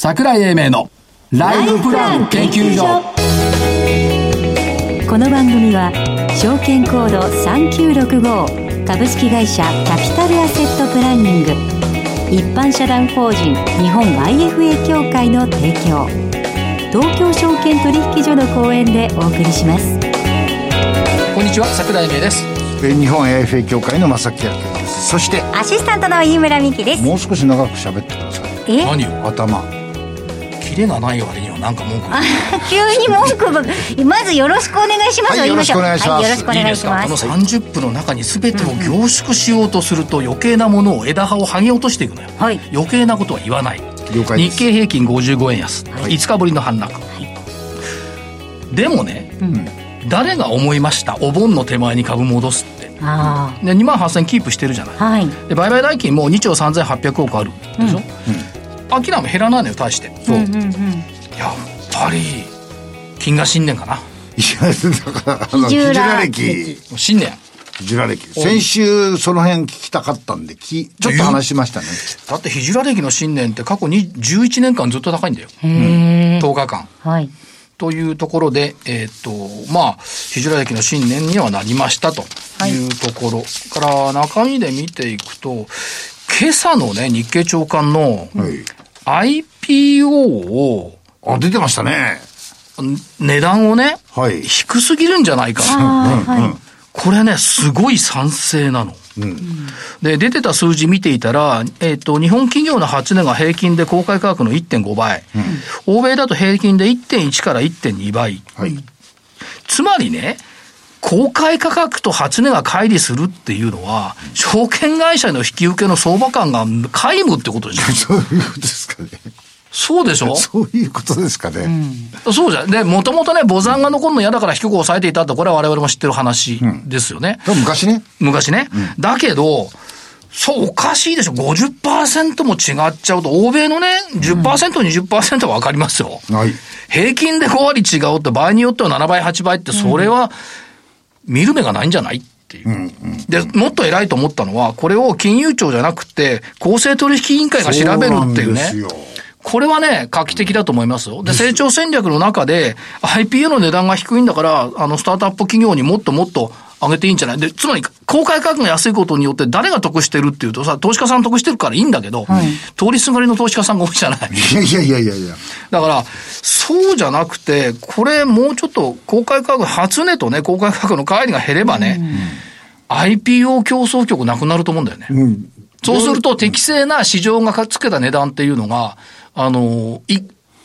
桜井英明のライフプラン研究所。この番組は証券コード3965株式会社キャピタルアセットプランニング。一般社団法人日本 IFA 協会の提供。東京証券取引所の講演でお送りします。こんにちは桜井英明です。日本 AFA 協会の正木明です。そしてアシスタントの飯村美希です。もう少し長く喋ってください。え？何を？頭キレがない割にはなんか文句急に文句ばまずよろしくお願いします、はいよろしくお願いします。はい、よろしくおいい願いしまですか？このす30分の中に全てを凝縮しようとすると余計なものを枝葉を剥ぎ落としていくのよ、はい。余計なことは言わない。了解です。日経平均55円安、はい。5日ぶりの反落、でもね、誰が思いました？お盆の手前に株戻すって。あで2万8000キープしてるじゃない。あはい。で売買代金も2兆3800億ある。でしょ、アキラも減らないのよ大して。そう、うんうんうんやっぱり金が新年かな。いやだからあのヒ歴新年。ヒジュラ歴先週その辺聞きたかったんできちょっと話しましたねだってヒジュラ歴の新年って過去に11年間ずっと高いんだよへえ10日間はいというところで、えーっと、まあ、ヒジュラ歴の新年にはなりましたというところ、から中身で見ていくと、今朝のね、日経長官のはい。IPO を、あ出てましたね。値段をね、はい。低すぎるんじゃないかと。ああはい。これね、すごい賛成なの。で、出てた数字見ていたら、えっ、と、日本企業の初値が平均で公開価格の1.5倍。欧米だと平均で1.1から1.2倍。はい。つまりね、公開価格と初値が乖離するっていうのは、証券会社の引き受けの相場感が皆無ってことでしょ？そういうことですかねそうでしょ？そういうことですかね、そうじゃん。で、もともとね、母山が残るの嫌だから低く抑えていたって、これは我々も知ってる話ですよね。多分昔ね昔ね。だけど、そう、おかしいでしょ？50%も違っちゃうと、欧米のね、10%、20%はわかりますよ。はい平均で5割違うって、場合によっては7倍、8倍って、それは、見る目がないんじゃないっていう。で、もっと偉いと思ったのは、これを金融庁じゃなくて、公正取引委員会が調べるっていうね。これはね、画期的だと思いますよ。で、成長戦略の中で、IPO の値段が低いんだから、あの、スタートアップ企業にもっともっと上げていいんじゃない？で、つまり、公開価格が安いことによって誰が得してるっていうとさ、投資家さん得してるからいいんだけど、通りすがりの投資家さんが多いじゃない？いやいやいやいやいやだから、そうじゃなくて、これもうちょっと公開価格、初値とね、公開価格の乖離が減ればね、IPO 競争局なくなると思うんだよね。そうすると適正な市場がつけた値段っていうのが、あの、い、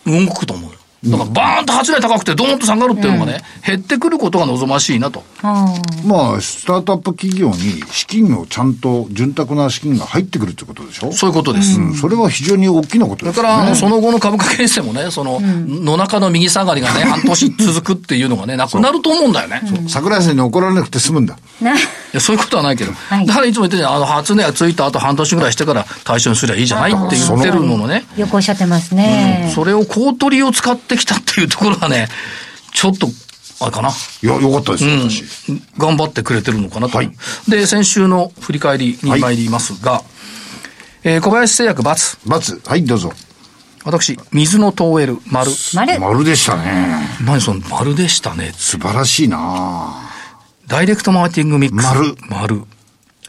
動くと思うよ。だからバーンと初値高くてドーンと下がるっていうのがね、減ってくることが望ましいなと。あまあスタートアップ企業に資金をちゃんと潤沢な資金が入ってくるってことでしょ？そういうことです。うん。それは非常に大きなことですよね。だから、その後の株価形成もね、その、野中の右下がりがね、半年続くっていうのがね、なくなると思うんだよね。桜井さんに怒られなくて済むんだ。いや、そういうことはないけど。い。だからいつも言ってるあの、初値がついた後半年ぐらいしてから対象にすりゃいいじゃないって言ってるののね。よくおっしゃってますね、それを公取りを使ってきたっていうところはね、ちょっと、あれかな。いやよかったですよ、私頑張ってくれてるのかなと。はいで、先週の振り返りに参りますが、えー小林製薬×。罰はいどうぞ私、水のトーエル、丸。丸丸でしたね何その丸でしたね。素晴らしいなダイレクトマーケティングミックス。丸丸。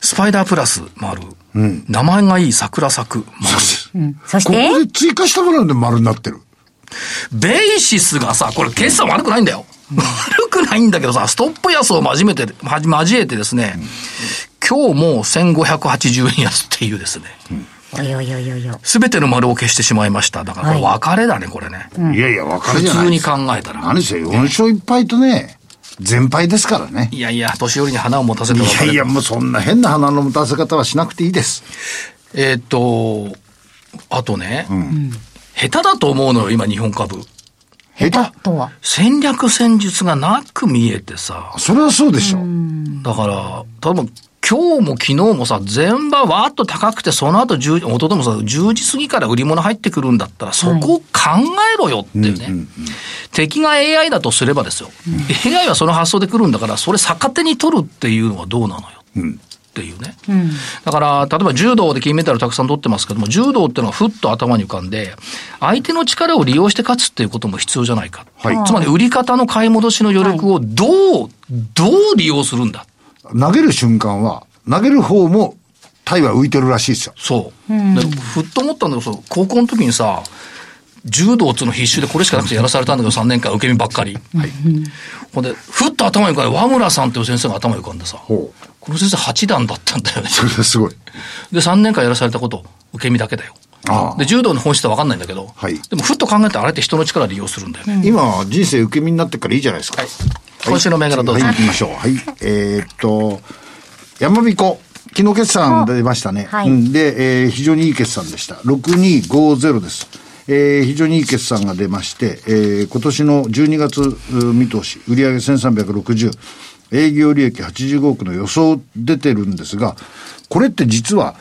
スパイダープラス、丸。名前がいい桜咲く、丸。こそして？こで追加したもので丸になってるベイシスがさ、これ決算悪くないんだよ。悪くないんだけどさ、ストップ安を交えて、交えてですね、今日も1580円安っていうですね、すべての丸を消してしまいました。だからこれ別れだね、これね。いやいや別れ普通にじゃないです。考えたら。何せ4勝1敗とね全敗ですからね。いやいや、年寄りに花を持たせていやいやもうそんな変な花の持たせ方はしなくていいです。えーっと、あとね、下手だと思うのよ、今日本株。下手？とは？戦略戦術がなく見えてさ。それはそうでしょだから、多分今日も昨日もさ、全場わーっと高くて、その後10、一昨日もさ、10時過ぎから売り物入ってくるんだったら、そこを考えろよっていうね。敵が AI だとすればですよ。AI はその発想で来るんだから、それ逆手に取るっていうのはどうなのよ。っていうね。うん、だから、例えば柔道で金メダルたくさん取ってますけども、柔道っていうのはふっと頭に浮かんで、相手の力を利用して勝つっていうことも必要じゃないか。はい、つまり売り方の買い戻しの余力をどう、はい、どう利用するんだ。投げる瞬間は、投げる方もタイは浮いてるらしいですよ。そう。うん、ふっと思ったんだけど、高校の時にさ、柔道っつうの必修でこれしかなくてやらされたんだけど、3年間受け身ばっかり。はい。ほんで、ふっと頭に浮かんで、和村さんっていう先生が頭に浮かんでさ、この先生8段だったんだよね。それすごい。で、3年間やらされたこと、受け身だけだよ。ああで、柔道の本質は分かんないんだけど、はい、でもふっと考えたらあれって人の力利用するんだよね。今、人生受け身になってからいいじゃないですか。はい、今週の銘柄どうぞ。はい、行きましょう。はい。えー、っと、山彦。昨日決算出ましたね。はい、で、えー、非常にいい決算でした。6250です。えー、非常にいい決算が出まして、えー、今年の12月見通し、売上1360、営業利益85億の予想出てるんですが、これって実は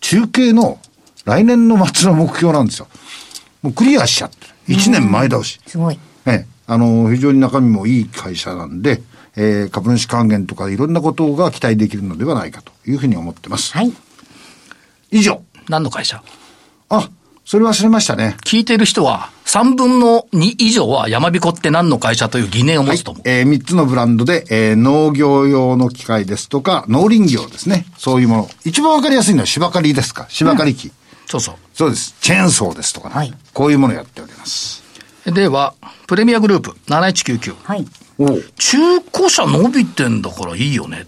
中継の来年の末の目標なんですよ。もうクリアしちゃってる。1年前倒し。すごい。ええ。あの、非常に中身もいい会社なんで、えー、株主還元とかいろんなことが期待できるのではないかというふうに思ってます。はい。以上。何の会社？あ、それ忘れましたね。聞いてる人は、3分の2以上は山彦って何の会社という疑念を持つと思う。はい、えー、3つのブランドで、えー、農業用の機械ですとか、農林業ですね。そういうもの。一番わかりやすいのは芝刈りですか？芝刈り機、うん。そうそう。そうです。チェーンソーですとかね。はい。こういうものをやっております。では、プレミアグループ7199。はい。中古車伸びてんだからいいよね。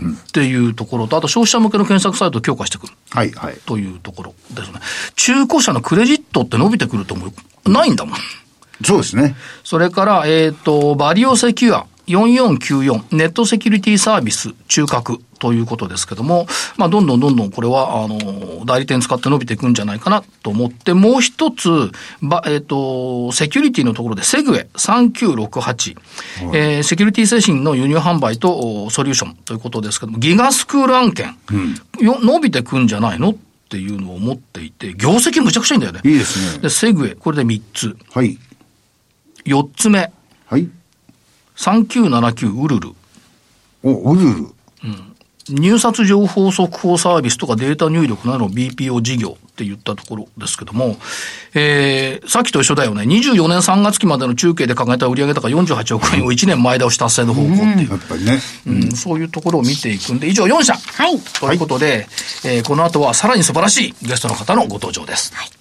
っていうところと、あと消費者向けの検索サイトを強化してくる。はいはい。というところですね。中古車のクレジットって伸びてくると思う。ないんだもん。そうですね。それから、えっ、ー、と、バリオセキュア4494ネットセキュリティサービス中核ということですけども、まあ、どんどんどんどんこれは、あの、代理店使って伸びていくんじゃないかなと思って、もう一つ、ば、えっ、ー、と、セキュリティのところで、セグエ3968、はい、えー、セキュリティ製品の輸入販売とソリューションということですけども、ギガスクール案件、うん、よ伸びてくんじゃないのっていうのを思っていて、業績むちゃくちゃいいんだよね。いいですね。で、セグエ、これで3つ。はい。4つ目。はい。3979ウルル。お、ウルル。うん。入札情報速報サービスとかデータ入力などの BPO 事業って言ったところですけども、えー、さっきと一緒だよね。24年3月期までの中継で考えた売上高48億円を1年前倒し達成の方向っていう。やっぱりね、うん。そういうところを見ていくんで、以上4社。はい。ということで、はい、えー、この後はさらに素晴らしいゲストの方のご登場です。はい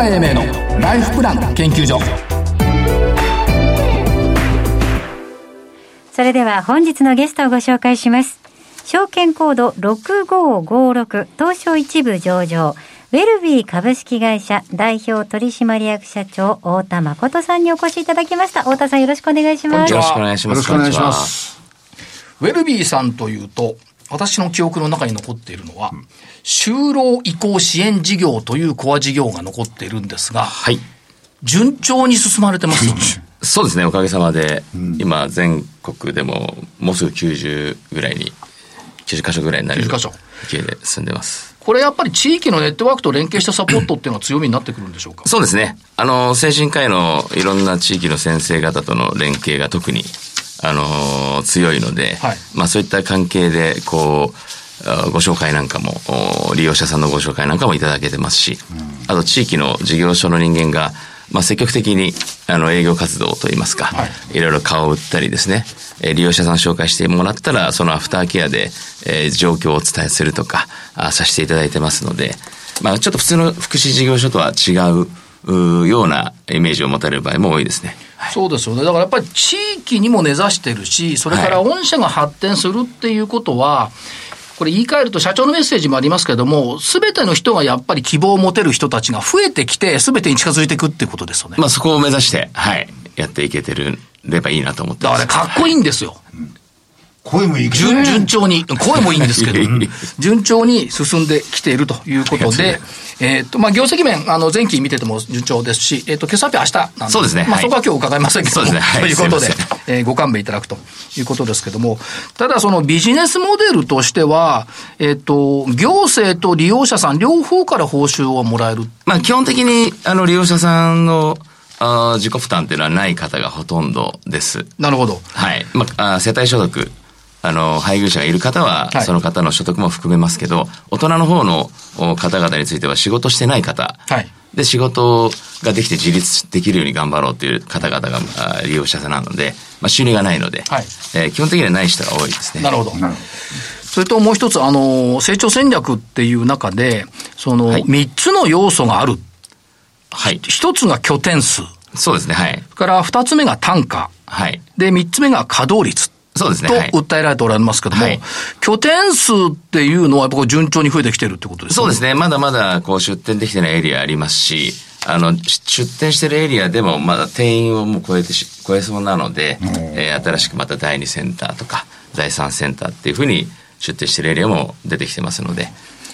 桜井英明のライフプラン研究所。それでは本日のゲストをご紹介します。証券コード6556東証一部上場。ウェルビー株式会社代表取締役社長太田誠さんにお越しいただきました。太田さんよろしくお願いします。よろしくお願いします。よろしくお願いします。ウェルビーさんというと私の記憶の中に残っているのは、就労移行支援事業というコア事業が残っているんですが、はい。順調に進まれてますよね。そうですね、おかげさまで、うん、今、全国でも、もうすぐ90ぐらいに、90箇所ぐらいになる勢いで進んでます。これやっぱり地域のネットワークと連携したサポートっていうのは強みになってくるんでしょうか？そうですね。あの、精神科医のいろんな地域の先生方との連携が特にあの強いので、はい、まあそういった関係で、こう、ご紹介なんかも、利用者さんのご紹介なんかもいただけてますし、あと地域の事業所の人間が、まあ積極的に、あの、営業活動といいますか、はい、いろいろ顔を売ったりですね、え利用者さん紹介してもらったら、そのアフターケアで、えー、状況をお伝えするとか、あさせていただいてますので、まあちょっと普通の福祉事業所とは違う、うようなイメージを持たれる場合も多いですね。そうですよね。だからやっぱり地域にも根ざしてるし、それから御社が発展するっていうことは、これ言い換えると社長のメッセージもありますけれども、すべての人がやっぱり希望を持てる人たちが増えてきて、すべてに近づいていくっていうことですよね。まあそこを目指して、はい、やっていけてるればいいなと思ってだからかっこいいんですよ。声もいい順順調に、声もいいんですけど、順調に進んできているということで、えっ、と、まあ、業績面、あの、前期見てても順調ですし、えっ、ー、と、決算日明日なんで、そうですね。まあ、そこは今日伺いませんけども、ね。はい、ということで、えー、ご勘弁いただくということですけども、ただそのビジネスモデルとしては、えっ、ー、と、行政と利用者さん両方から報酬をもらえる。まあ、基本的に、あの、利用者さんの、あ自己負担っていうのはない方がほとんどです。なるほど。はい。まあ、あ世帯所得、あの、配偶者がいる方は、その方の所得も含めますけど、大人の方の方々については仕事してない方、はい、で、仕事ができて自立できるように頑張ろうという方々が利用者なので、まあ、収入がないので、はい、えー、基本的にはない人が多いですね。なるほど。それともう一つ、あの、成長戦略っていう中で、その、三つの要素がある。はい。一つが拠点数。そうですね、はい。から二つ目が単価。はい。で、三つ目が稼働率。そうですね。と訴えられておられますけども、はい、拠点数っていうのは、やっぱ順調に増えてきてるってことですか、ね、そうですね。まだまだ、こう、出店できてないエリアありますし、あの、出店してるエリアでも、まだ定員をもう超えてし、超えそうなので、えー、新しくまた第2センターとか、第3センターっていうふうに出店してるエリアも出てきてますので、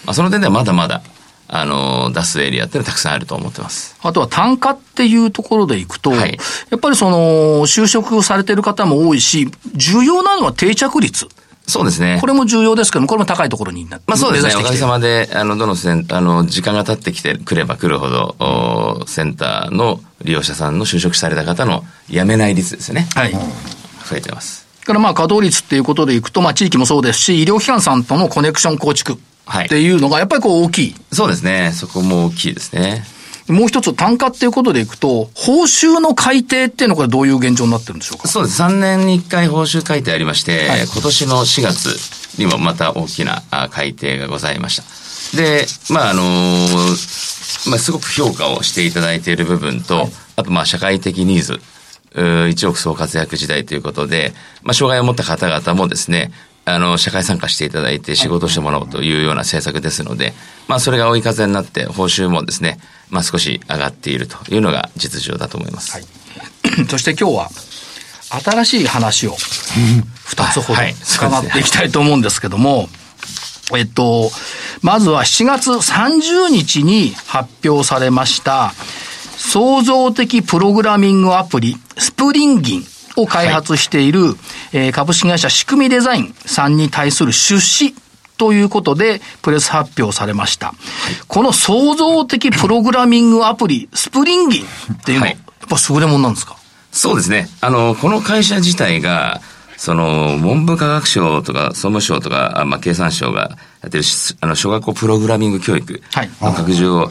まあ、その点ではまだまだ、あの、出すエリアっていうのはたくさんあると思ってます。あとは単価っていうところでいくと、はい、やっぱりその、就職されてる方も多いし、重要なのは定着率。そうですね。これも重要ですけども、これも高いところになまあそうですね。おかげさまで、あの、どのセンあの、時間が経ってきてくればくるほど、おセンターの利用者さんの就職された方の辞めない率ですね。はい。増えてます。からまあ稼働率っていうことでいくと、まあ地域もそうですし、医療機関さんとのコネクション構築。っていうのがやっぱりこう大きい。そうですね。そこも大きいですね。もう一つ単価っていうことでいくと、報酬の改定っていうのはどういう現状になってるんでしょうか？そうです。3年に1回報酬改定ありまして、はい、今年の4月にもまた大きな改定がございました。で、まああのー、まあすごく評価をしていただいている部分と、はい、あとまあ社会的ニーズ。一億総活躍時代ということで、まあ、障害を持った方々もですね、あの、社会参加していただいて仕事してもらおうというような政策ですので、まあ、それが追い風になって、報酬もですね、まあ、少し上がっているというのが実情だと思います。はい、そして今日は、新しい話を二つほど伺っていきたいと思うんですけども、えっと、まずは7月30日に発表されました、創造的プログラミングアプリ、スプリンギンを開発している、はい、えー、株式会社仕組みデザインさんに対する出資ということで、プレス発表されました。はい、この創造的プログラミングアプリ、スプリンギンっていうのは、やっぱ優れものなんですか？そうですね。あの、この会社自体が、その、文部科学省とか、総務省とか、まあ、経産省がやってる、あの、小学校プログラミング教育の拡充を、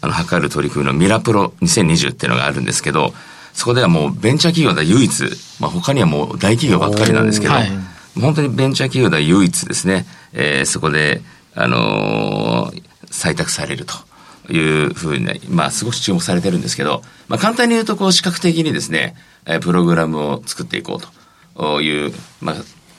あの、図る取り組みのミラプロ2020っていうのがあるんですけど、そこではもうベンチャー企業で唯一、まあ、他にはもう大企業ばっかりなんですけど、はい、本当にベンチャー企業では唯一ですね、えー、そこで、あのー、採択されるというふうに、まあ、すごく注目されてるんですけど、まあ、簡単に言うと、こう、視覚的にですね、えプログラムを作っていこうという、まあ、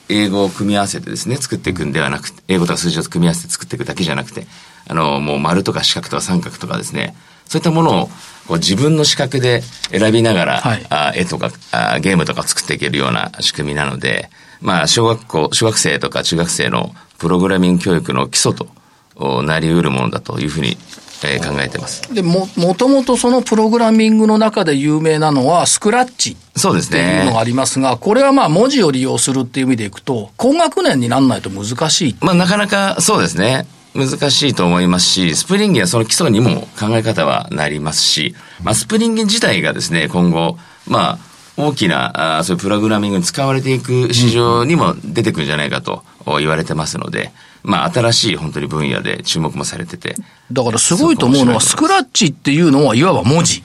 英語を組み合わせてですね、作っていくんではなくて、英語とか数字を組み合わせて作っていくだけじゃなくて、あの、もう丸とか四角とか三角とかですね、そういったものをこう自分の資格で選びながら、はい、あ絵とかあゲームとか作っていけるような仕組みなので、まあ、小学校、小学生とか中学生のプログラミング教育の基礎となり得るものだというふうにえー、考えてます。で、も、もともとそのプログラミングの中で有名なのは、スクラッチ。そうですね。っていうのがありますが、これはまあ文字を利用するっていう意味でいくと、高学年にならないと難しい。まあなかなかそうですね。難しいと思いますし、スプリンギンはその基礎にも考え方はなりますし、まあ、スプリンギン自体がですね、今後、まあ、大きな、あそういうプログラミングに使われていく市場にも出てくるんじゃないかと言われてますので、まあ、新しい本当に分野で注目もされてて。だからすごいと思うのは、スクラッチっていうのはいわば文字。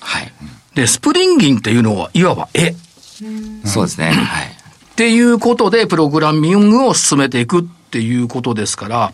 はい。で、スプリンギンっていうのはいわば絵。そうですね。はい。っていうことで、プログラミングを進めていくっていうことですから、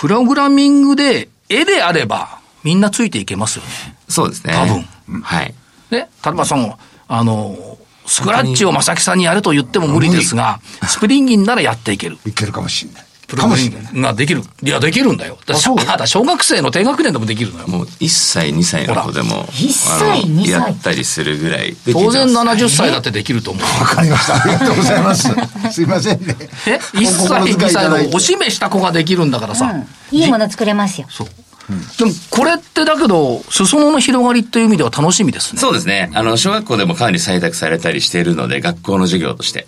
プログラミングで絵であれば、みんなついていけますよね。そうですね。多分。はい。で、例えばその、あの、スクラッチを正木さんにやると言っても無理ですが、スプリンギンならやっていける。いけるかもしれない。プログラミングができる。いや、できるんだよ。だだ小学生の低学年でもできるのよ。もう1歳、2歳の子でも、1歳、2歳やったりするぐらい当然70歳だってできると思う。わかりました。ありがとうございます。すいませんね。え ?1 歳、2歳のおしめした子ができるんだからさ。いいもの作れますよ。そう。でも、これってだけど、裾野の広がりという意味では楽しみですね。そうですね。あの、小学校でもかなり採択されたりしているので、学校の授業として。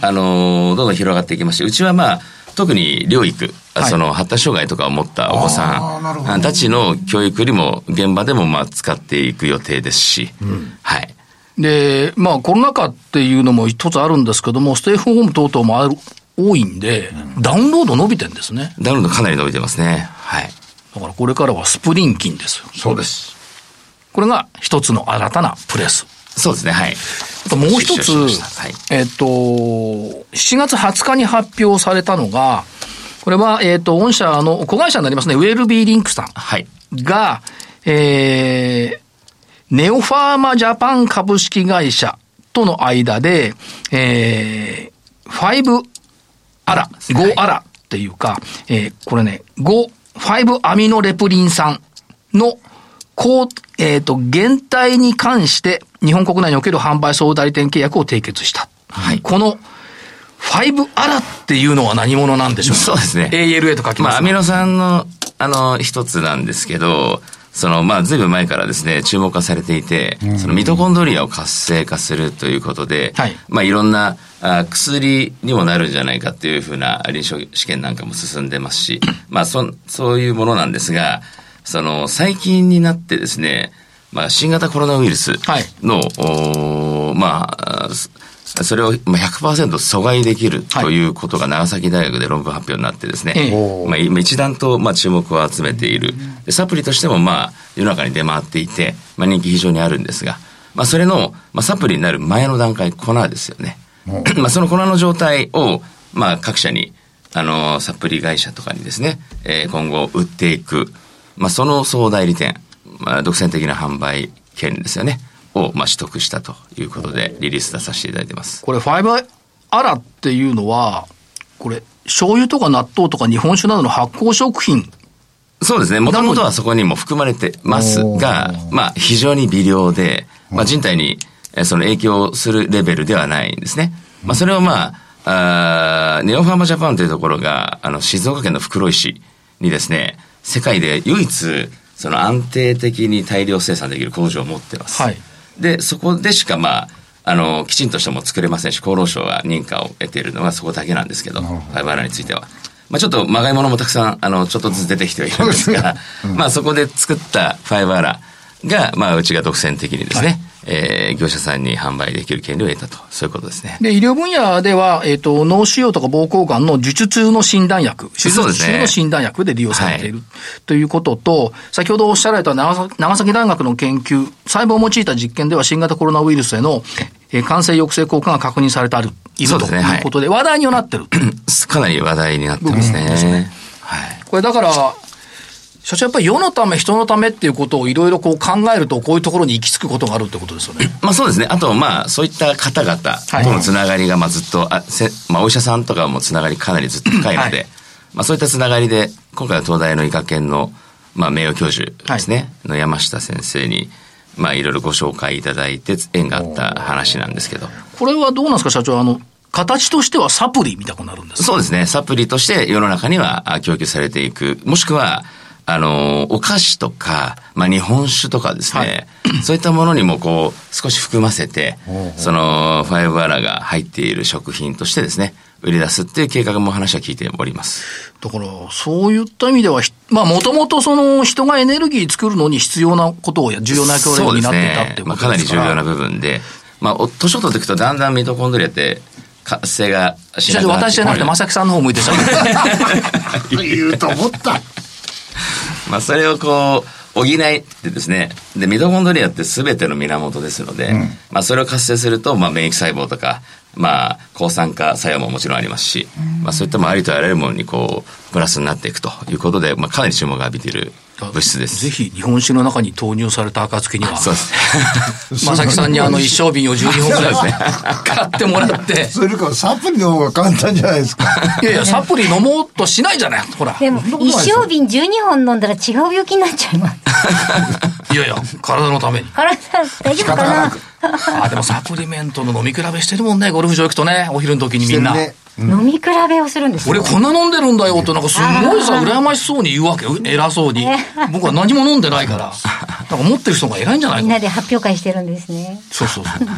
あの、どんどん広がっていきまして、うちはまあ、特に療育はい、その発達障害とかを持ったお子さんたちの教育にも現場でもまあ使っていく予定ですし、うん、はい。で、まあコロナ禍っていうのも一つあるんですけども、ステイホーム等々もある多いんで、うん、ダウンロード伸びてんですね。ダウンロードかなり伸びてますね。はい。だからこれからはスプリンキンですよ。そうです。これが一つの新たなプレス。そうですね、はい。あともう一つ、はい、えっ、と、7月20日に発表されたのが、これは、えっ、ー、と、御社の子会社になりますね、ウェルビーリンクさん。が、はい、えー、ネオファーマジャパン株式会社との間で、えー、5アラ、5アラっていうか、えー、これね、5、5アミノレプリン酸の、こう、えっ、ー、と、原体に関して日本国内における販売総代理店契約を締結した。はい。この、5アラっていうのは何者なんでしょうそうですね。ALA と書きます。まあ、アミノ酸の、あの、一つなんですけど、その、まあ、ずいぶん前からですね、注目化されていて、そのミトコンドリアを活性化するということで、はい、まあ、いろんなあ薬にもなるんじゃないかっていうふうな臨床試験なんかも進んでますし、まあ、そ、そういうものなんですが、その、最近になってですね、まあ、新型コロナウイルスの、はい、まあ、それを100%阻害できるということが長崎大学で論文発表になってですね、はい、まあ、今一段とまあ注目を集めている。サプリとしてもまあ世の中に出回っていて、まあ、人気非常にあるんですが、まあ、それの、まあ、サプリになる前の段階、粉ですよね。まあ、その粉の状態を、まあ、各社に、あの、サプリ会社とかにですね、えー、今後売っていく、まあ、その総代理店、まあ、独占的な販売権ですよね。を、まあ、取得したということで、リリース出させていただいてます。これ、ファイバーアラっていうのは、これ、醤油とか納豆とか日本酒などの発酵食品そうですね。もともとはそこにも含まれてますが、まあ、非常に微量で、まあ、人体にその影響するレベルではないんですね。まあ、それをまあ、あネオファーマジャパンというところが、あの、静岡県の袋井市にですね、世界で唯一、その安定的に大量生産できる工場を持ってます。はい。で、そこでしかまあ、あの、きちんとしても作れませんし、厚労省が認可を得ているのはそこだけなんですけど、ファイバーラについては。まあちょっとまがいものもたくさん、あの、ちょっとずつ出てきてはいるんですが、うん、まあそこで作ったファイバーラが、まあうちが独占的にですね、はいえー、業者さんに販売できる権利を得たと、そういうことですね。で、医療分野では、えっ、ー、と、脳腫瘍とか膀胱がんの術中の診断薬、手術中の診断薬で利用されている、ね、ということと、先ほどおっしゃられた長崎長崎大学の研究、細胞を用いた実験では新型コロナウイルスへの、えー、感染抑制効果が確認されてある、いるということで、話題にはなってる。かなり話題になってますね。ねはい。これだから、社長やっぱり世のため、人のためっていうことをいろいろこう考えると、こういうところに行き着くことがあるってことですよね。まあそうですね。あと、まあ、そういった方々とのつながりが、まあずっと、あせまあお医者さんとかもつながりかなりずっと深いので、はい、まあそういったつながりで、今回は東大の医科研の、まあ名誉教授ですね、はい、の山下先生に、まあいろいろご紹介いただいて、縁があった話なんですけど。これはどうなんですか、社長。あの、形としてはサプリみたくなるんですか？そうですね。サプリとして世の中には供給されていく。もしくは、あの、お菓子とか、まあ、日本酒とかですね、はい、そういったものにもこう、少し含ませて、その、ファイブアラが入っている食品としてですね、売り出すっていう計画も話は聞いております。だから、そういった意味では、まあ、もともとその人がエネルギー作るのに必要なことを、重要な協力になっていたってことですまあ、かなり重要な部分で、まあ、年を取っていくとだんだんミトコンドリアって、活性がしなくなって。私じゃなくて、正木さんの方向いてしゃべる。言うと思った。まあ、それをこう、補いってですね、で、ミトコンドリアって全ての源ですので、うん、まあ、それを活性すると、まあ、免疫細胞とか、まあ、抗酸化作用ももちろんありますし、まあ、そういったもありとあらゆるものにこう、プラスになっていくということで、まあ、かなり注目が浴びている物質です。ぜひ日本酒の中に投入された暁には、そうですね。正木さんにあの一升瓶を12本ぐらいですね、買ってもらって。それかサプリの方が簡単じゃないですか。いやいや、サプリ飲もうとしないじゃない、ほら。でも、一升瓶12本飲んだら違う病気になっちゃいます。いやいや、体のために。体、大丈夫かなあ、でもサプリメントの飲み比べしてるもんね、ゴルフ場行くとね、お昼の時にみんな。ねうん、飲み比べをするんです俺こんな飲んでるんだよってなんかすごいさ羨ましそうに言うわけよ。偉そうに。僕は何も飲んでないから。なんか持ってる人が偉いんじゃないみんなで発表会してるんですね。そうそうそう。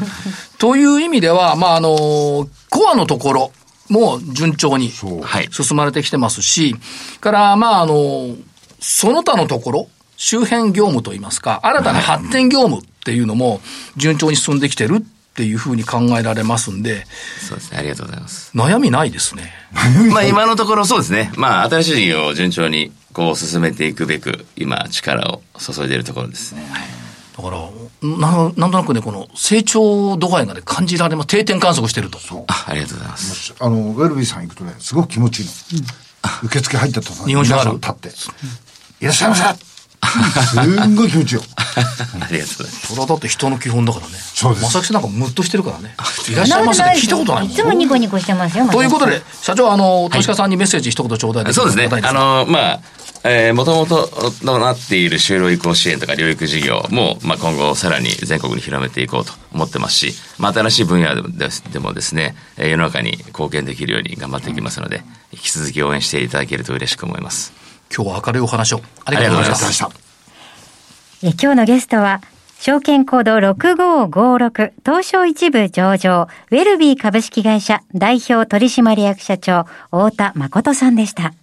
という意味ではまああのコアのところも順調に進まれてきてますし、から、まあ、あの、その他のところ、周辺業務といいますか、新たな発展業務っていうのも順調に進んできてるっていうふうに考えられますんで。そうですね。ありがとうございます。悩みないですね。まあ今のところそうですね。まあ新しい事業を順調にこう進めていくべく、今力を注いでいるところですね。はい、だからな、なんとなくね、この成長度合いがね、感じられます。定点観測してると。そう。あありがとうございます。あの、ウェルビーさん行くとね、すごく気持ちいいの。うん、受付入ったと日本酒ある？立って。いらっしゃいませすんごい気持ちよ。ありがとうございます。それはだって人の基本だからね。そうです。まさきさんなんかムッとしてるからね。いらっしゃいませって聞いたことないもん。いつもニコニコしてますよ。ということで、社長、あの、投資家さんにメッセージ一言頂戴です、そうですね。あの、まあ、えー、もともとのなっている就労移行支援とか療育事業も、まあ、今後さらに全国に広めていこうと思ってますし、まあ、新しい分野ででもですね、世の中に貢献できるように頑張っていきますので、引き続き応援していただけると嬉しく思います。今日は明るいお話をありがとうございました。え今日のゲストは、証券コード6556東証一部上場ウェルビー株式会社代表取締役社長太田誠さんでした。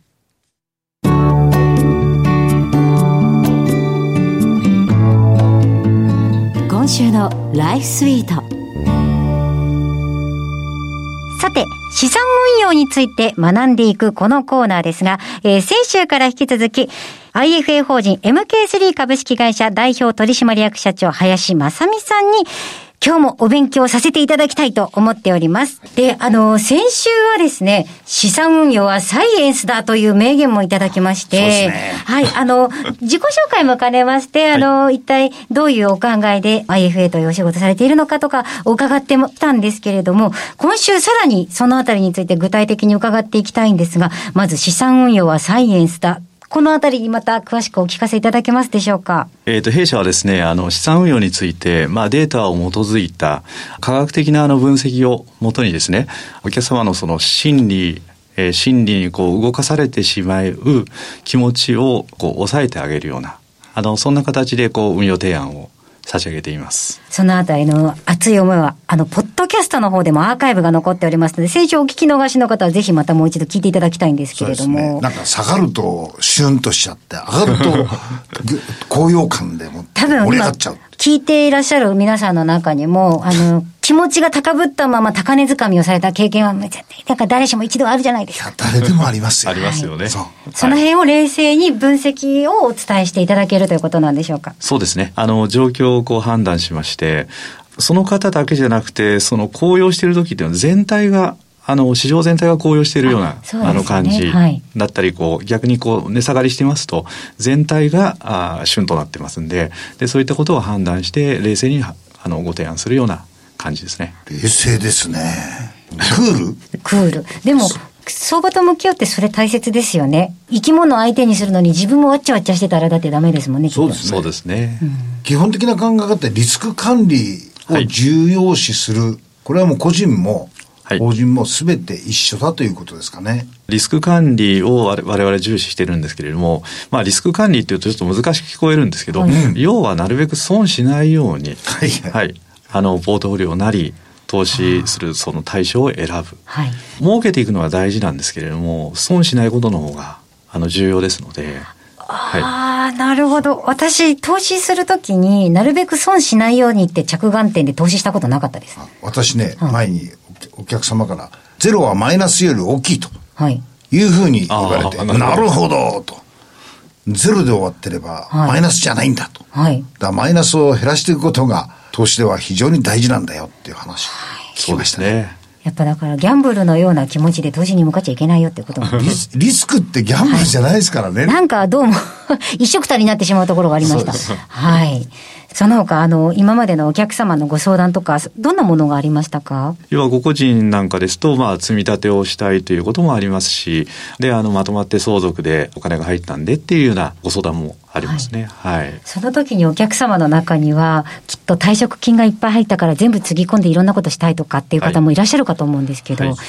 今週のライフスイート。さて、資産運用について学んでいくこのコーナーですが、えー、先週から引き続き、IFA 法人 MK3 株式会社代表取締役社長林正美さんに今日もお勉強させていただきたいと思っております。で、あの、先週はですね、資産運用はサイエンスだという名言もいただきまして、ね、はい、あの、自己紹介も兼ねまして、あの、はい、一体どういうお考えで IFA というお仕事されているのかとか伺ってもたんですけれども、今週さらにそのあたりについて具体的に伺っていきたいんですが、まず資産運用はサイエンスだこのあたりにまた詳しくお聞かせいただけますでしょうか？えっ、と、弊社はですね、あの、資産運用について、まあ、データを基づいた科学的なあの分析をもとにですね、お客様のその心理、えー、心理にこう動かされてしまう気持ちをこう抑えてあげるような、あの、そんな形でこう運用提案を差し上げています。そのあたりの熱い思いは、あの、ポッドキャストの方でもアーカイブが残っておりますので、先週お聞き逃しの方はぜひまたもう一度聞いていただきたいんですけれども。ね、なんか下がるとシュンとしちゃって、上がると高揚感でも多分今、聞いていらっしゃる皆さんの中にも、あの、気持ちが高ぶったまま高値掴みをされた経験は、なんか誰しも一度あるじゃないですか。誰でもありますよ。ありますよね。そう。その辺を冷静に分析をお伝えしていただけるということなんでしょうか。そうですね。あの、状況をこう判断しまして、その方だけじゃなくて、その高揚している時っていうのは全体があの市場全体が高揚しているようなあ、ね、の感じだったり、こう逆にこう値下がりしてますと全体があ旬となってますんででそういったことを判断して冷静にあのご提案するような感じですね。冷静ですね。クール？クール。でも相場と向き合ってそれ大切ですよね。生き物を相手にするのに自分もわっちゃわっちゃしてたらだってダメですもんね。そうですね。そうですね。うん、基本的な考え方ってリスク管理を重要視する。はい、これはもう個人も法人もすべて一緒だということですかね。リスク管理を我々重視してるんですけれども、まあリスク管理っていうとちょっと難しく聞こえるんですけど、うん、要はなるべく損しないように、はい、はい、あの、ポートフォリオなり、投資するその対象を選ぶ、はい、儲けていくのは大事なんですけれども損しないことの方があの重要ですので。はい、ああ、なるほど。私、投資するときになるべく損しないようにって着眼点で投資したことなかったです。私ね、うん、前にお客様から、ゼロはマイナスより大きいと。はい。いうふうに言われて、なるほど、と。ゼロで終わってれば、マイナスじゃないんだと。はい。だマイナスを減らしていくことが、投資では非常に大事なんだよっていう話を聞きましたね。やっぱだからギャンブルのような気持ちで投資に向かっちゃいけないよってことリスリスクってギャンブルじゃないですからね。はい、なんかどうも 一緒くたになってしまうところがありました。はい。その他、あの、今までのお客様のご相談とか、どんなものがありましたか？要は、ご個人なんかですと、まあ、積み立てをしたいということもありますし、で、あの、まとまって相続でお金が入ったんでっていうようなご相談もありますね。はい。はい、その時にお客様の中には、きっと退職金がいっぱい入ったから全部つぎ込んでいろんなことしたいとかっていう方もいらっしゃるかと思うんですけど、はい。はい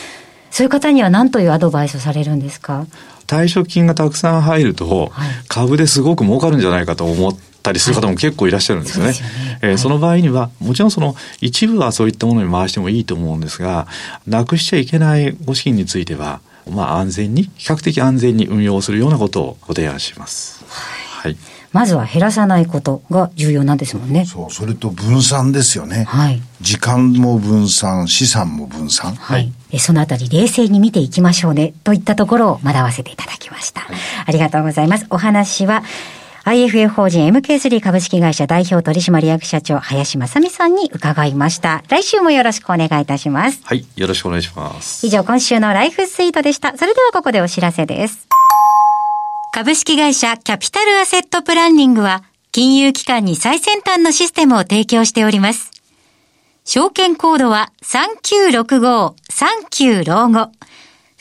そういう方には何というアドバイスをされるんですか？退職金がたくさん入ると、株ですごく儲かるんじゃないかと思ったりする方も結構いらっしゃるんですよね。そ、ね、えー、その場合には、もちろんその一部はそういったものに回してもいいと思うんですが、なくしちゃいけないご資金については、まあ安全に、比較的安全に運用するようなことをご提案します。はい。まずは減らさないことが重要なんですもんね。そう、それと分散ですよね。はい。時間も分散、資産も分散。はい。えそのあたり冷静に見ていきましょうね、といったところを学ばせていただきました。はい、ありがとうございます。お話は、IFA 法人 MK3 株式会社代表取締役社長、林正美さんに伺いました。来週もよろしくお願いいたします。はい、よろしくお願いします。以上、今週のライフスイートでした。それではここでお知らせです。株式会社キャピタルアセットプランニングは、金融機関に最先端のシステムを提供しております。証券コードは3965、39老後。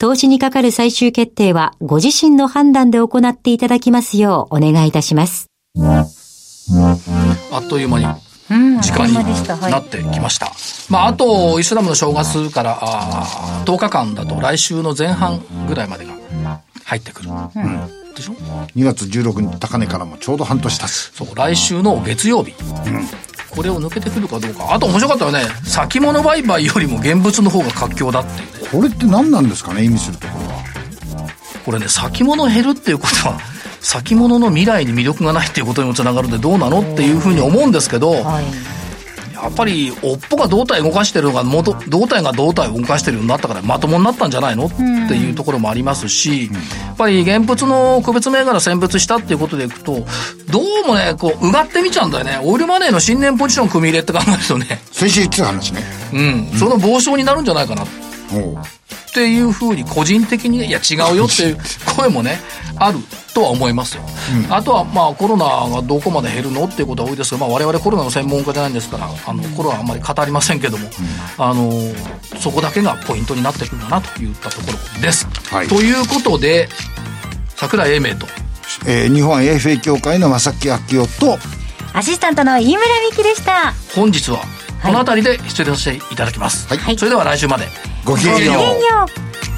投資にかかる最終決定はご自身の判断で行っていただきますようお願いいたします。あっという間に時間になってきました。まあ、あと、イスラムの正月からあ10日間だと来週の前半ぐらいまでが入ってくる。うんでしょ ?2 月16日高値からもちょうど半年経つ。そう、来週の月曜日。うん。これを抜けてくるかどうか。あと面白かったのはね、先物売買よりも現物の方が活況だっていう、ね、これって何なんですかね、意味するところは。これね、先物減るっていうことは、先物の未来に魅力がないっていうことにもつながるんでどうなのっていうふうに思うんですけど、はいやっぱり尾っぽが胴体動かしてるのが元胴体が胴体を動かしてるようになったからまともになったんじゃないの？っていうところもありますし、やっぱり現物の個別銘柄選別したっていうことでいくとどうもねこううがってみちゃうんだよね。オイルマネーの新年ポジション組み入れって考えるとね。先週言ってた話ね。うん、その防止になるんじゃないかなっていうふうに個人的にねいや違うよっていう声もねあるとは思いますよ、うん、あとはまあコロナがどこまで減るのっていうことは多いですが、まあ、我々コロナの専門家じゃないんですからあのコロナはあんまり語りませんけども、うん、あのそこだけがポイントになってくるんだなといったところです、はい、ということで櫻井英明と、えー、日本 AFA 協会の正木昭夫とアシスタントの飯村美樹でした。本日はこの辺りで失礼させていただきます、はい、それでは来週まで。ごきげんよう